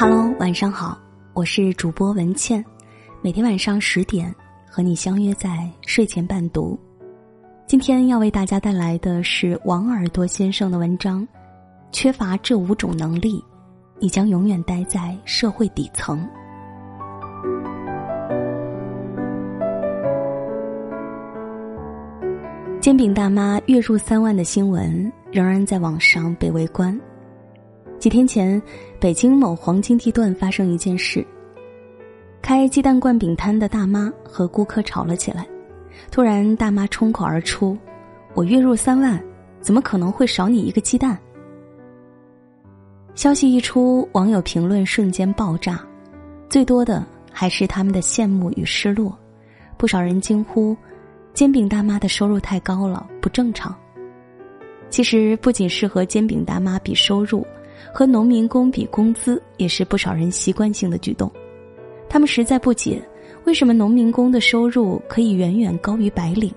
Hello，晚上好，我是主播文倩，每天晚上十点和你相约在睡前伴读。今天要为大家带来的是王耳朵先生的文章，缺乏这五种能力，你将永远待在社会底层。煎饼大妈月入三万的新闻仍然在网上被围观。几天前，北京某黄金地段发生一件事：开鸡蛋灌饼摊的大妈和顾客吵了起来。突然，大妈冲口而出：“我月入三万，怎么可能会少你一个鸡蛋？”消息一出，网友评论瞬间爆炸，最多的还是他们的羡慕与失落。不少人惊呼：“煎饼大妈的收入太高了，不正常。”其实，不仅是和煎饼大妈比收入。和农民工比工资也是不少人习惯性的举动，他们实在不解，为什么农民工的收入可以远远高于白领？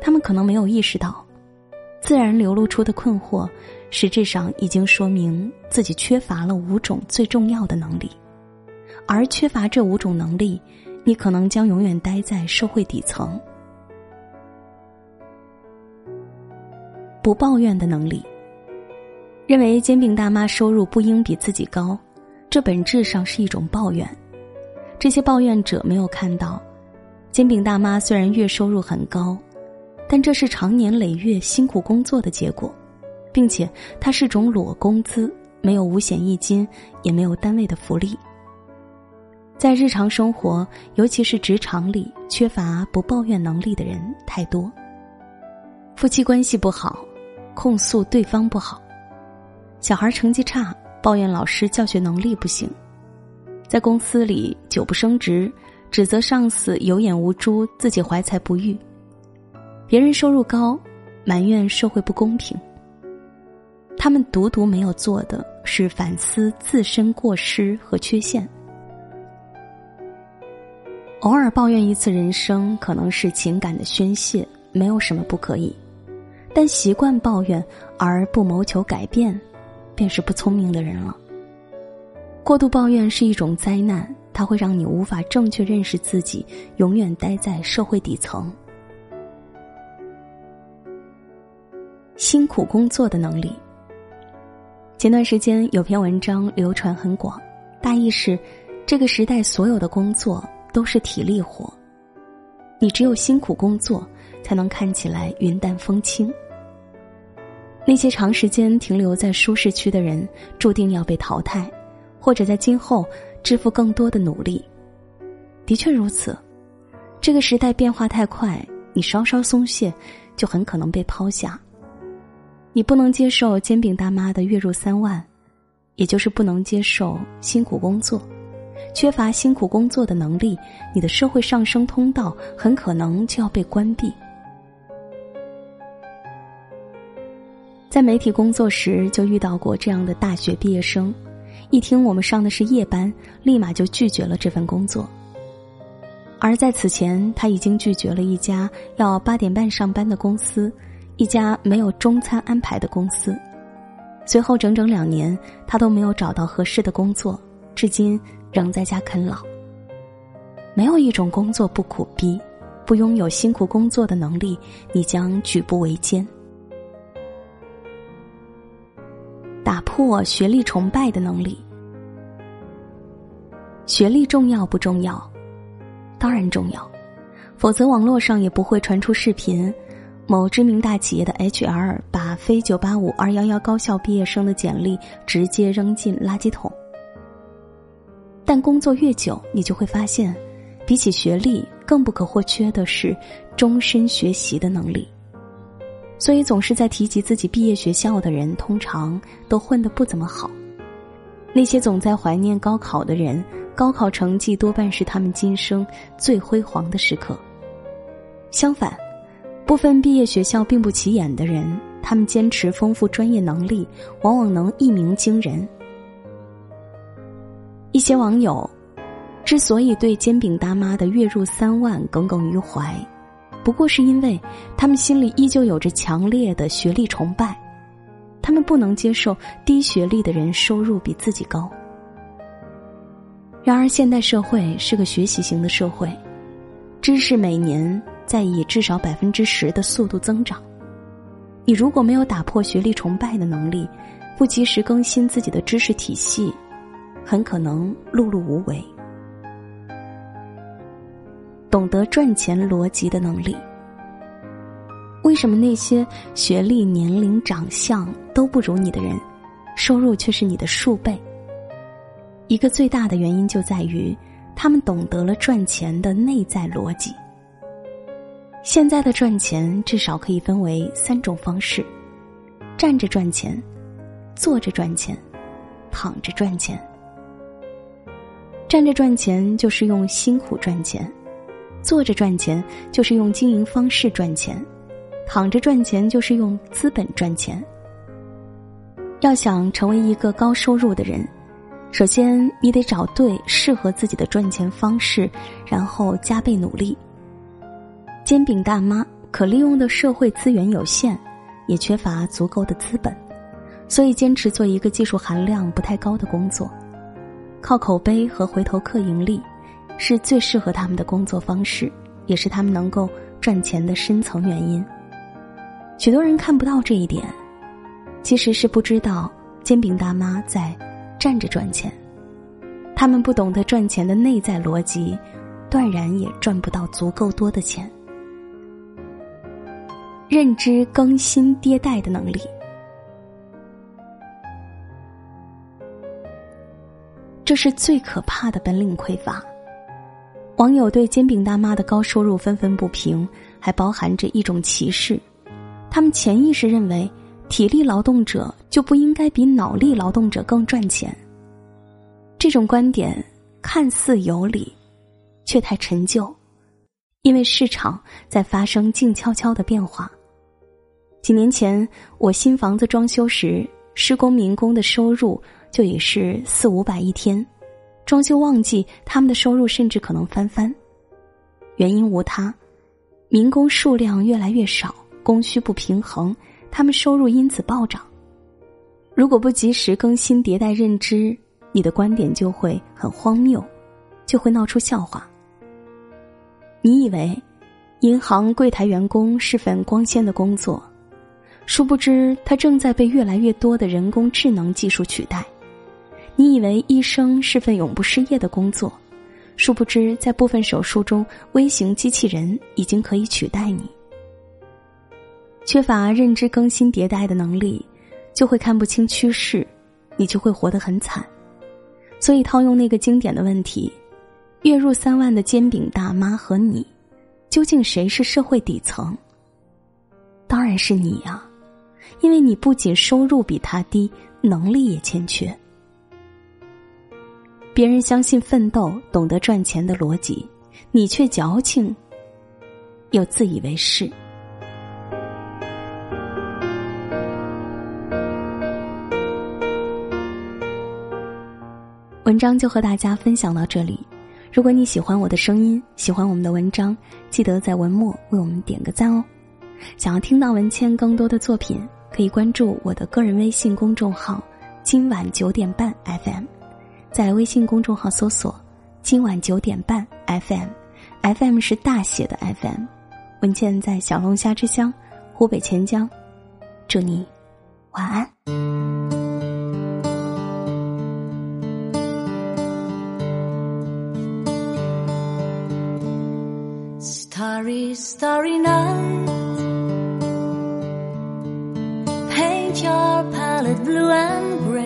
他们可能没有意识到，自然流露出的困惑，实质上已经说明自己缺乏了五种最重要的能力，而缺乏这五种能力，你可能将永远待在社会底层。不抱怨的能力。认为煎饼大妈收入不应比自己高，这本质上是一种抱怨。这些抱怨者没有看到，煎饼大妈虽然月收入很高，但这是长年累月辛苦工作的结果，并且它是种裸工资，没有五险一金，也没有单位的福利。在日常生活，尤其是职场里，缺乏不抱怨能力的人太多。夫妻关系不好，控诉对方不好。小孩成绩差，抱怨老师教学能力不行；在公司里久不升职，指责上司有眼无珠，自己怀才不遇；别人收入高，埋怨社会不公平。他们独独没有做的是反思自身过失和缺陷。偶尔抱怨一次人生，可能是情感的宣泄，没有什么不可以；但习惯抱怨而不谋求改变。便是不聪明的人了。过度抱怨是一种灾难，它会让你无法正确认识自己，永远待在社会底层。辛苦工作的能力。前段时间有篇文章流传很广，大意是：这个时代所有的工作都是体力活，你只有辛苦工作，才能看起来云淡风轻。那些长时间停留在舒适区的人，注定要被淘汰，或者在今后支付更多的努力。的确如此，这个时代变化太快，你稍稍松懈，就很可能被抛下。你不能接受煎饼大妈的月入三万，也就是不能接受辛苦工作，缺乏辛苦工作的能力，你的社会上升通道很可能就要被关闭。在媒体工作时，就遇到过这样的大学毕业生，一听我们上的是夜班，立马就拒绝了这份工作。而在此前，他已经拒绝了一家要八点半上班的公司，一家没有中餐安排的公司。随后整整两年，他都没有找到合适的工作，至今仍在家啃老。没有一种工作不苦逼，不拥有辛苦工作的能力，你将举步维艰。打破学历崇拜的能力。学历重要不重要？当然重要，否则网络上也不会传出视频：某知名大企业的 HR 把非九八五二幺幺高校毕业生的简历直接扔进垃圾桶。但工作越久，你就会发现，比起学历，更不可或缺的是终身学习的能力。所以，总是在提及自己毕业学校的人，通常都混得不怎么好。那些总在怀念高考的人，高考成绩多半是他们今生最辉煌的时刻。相反，部分毕业学校并不起眼的人，他们坚持丰富专业能力，往往能一鸣惊人。一些网友之所以对煎饼大妈的月入三万耿耿于怀。不过是因为，他们心里依旧有着强烈的学历崇拜，他们不能接受低学历的人收入比自己高。然而，现代社会是个学习型的社会，知识每年在以至少百分之十的速度增长。你如果没有打破学历崇拜的能力，不及时更新自己的知识体系，很可能碌碌无为。懂得赚钱逻辑的能力，为什么那些学历、年龄、长相都不如你的人，收入却是你的数倍？一个最大的原因就在于，他们懂得了赚钱的内在逻辑。现在的赚钱至少可以分为三种方式：站着赚钱、坐着赚钱、躺着赚钱。站着赚钱就是用辛苦赚钱，坐着赚钱就是用经营方式赚钱，躺着赚钱就是用资本赚钱。要想成为一个高收入的人。首先，你得找对适合自己的赚钱方式，然后加倍努力。煎饼大妈可利用的社会资源有限，也缺乏足够的资本，所以坚持做一个技术含量不太高的工作，靠口碑和回头客盈利，是最适合他们的工作方式，也是他们能够赚钱的深层原因。许多人看不到这一点，其实是不知道煎饼大妈在。站着赚钱，他们不懂得赚钱的内在逻辑，断然也赚不到足够多的钱。认知更新迭代的能力，这是最可怕的本领匮乏。网友对煎饼大妈的高收入愤愤不平，还包含着一种歧视。他们潜意识认为。体力劳动者就不应该比脑力劳动者更赚钱。这种观点看似有理，却太陈旧，因为市场在发生静悄悄的变化。几年前，我新房子装修时，施工民工的收入就已是四五百一天，装修旺季，他们的收入甚至可能翻番。原因无他，民工数量越来越少，供需不平衡。他们收入因此暴涨。如果不及时更新迭代认知，你的观点就会很荒谬，就会闹出笑话。你以为银行柜台员工是份光鲜的工作，殊不知它正在被越来越多的人工智能技术取代。你以为医生是份永不失业的工作，殊不知在部分手术中，微型机器人已经可以取代你。缺乏认知更新迭代的能力，就会看不清趋势，你就会活得很惨。所以套用那个经典的问题：月入三万的煎饼大妈和你，究竟谁是社会底层？当然是你呀，因为你不仅收入比他低，能力也欠缺。别人相信奋斗，懂得赚钱的逻辑，你却矫情，又自以为是。文章就和大家分享到这里。如果你喜欢我的声音，喜欢我们的文章，记得在文末为我们点个赞哦。想要听到文谦更多的作品，可以关注我的个人微信公众号“今晚九点半 FM”。在微信公众号搜索“今晚九点半 FM”，FM 是大写的 FM。文倩在小龙虾之乡湖北潜江，祝你晚安。Starry, starry night. Paint your palette blue and gray.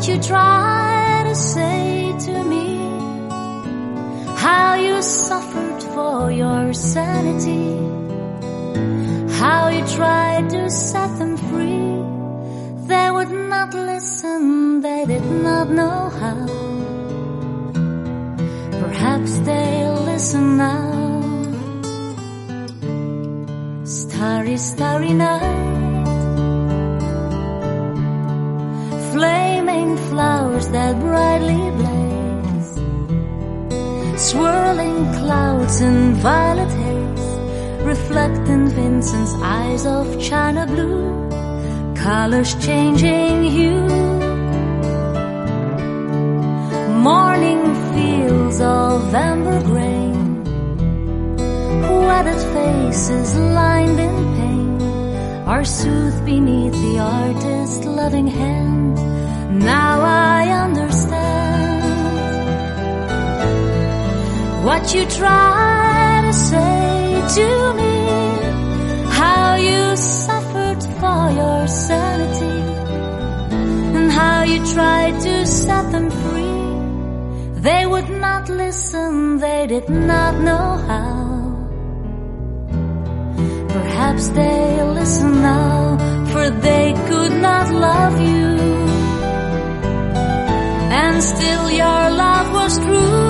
What you try to say to me, how you suffered for your sanity. How you tried to set them free. They would not listen, they did not know how. Perhaps they'll listen now. Starry, starry night. Flaming flowers that brightly blaze. Swirling clouds in violet haze. Reflect in Vincent's eyes of china blue. Colors changing hue. Morning fields of amber grain. Weathered faces lined in pain are soothed beneath the artist's loving hand. What you try to say to me, how you suffered for your sanity, and how you tried to set them free. They would not listen, they did not know how. Perhaps they listen now, for they could not love you. And still your love was true.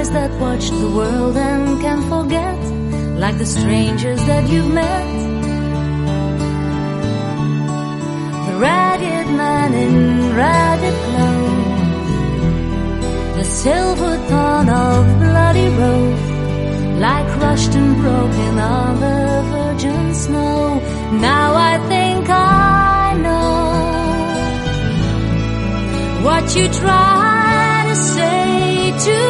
Eyes that watch the world and can forget. Like the strangers that you've met. The ragged man in ragged clothes. The silver thorn of bloody road, like crushed and broken on the virgin snow. Now I think I know what you try to say to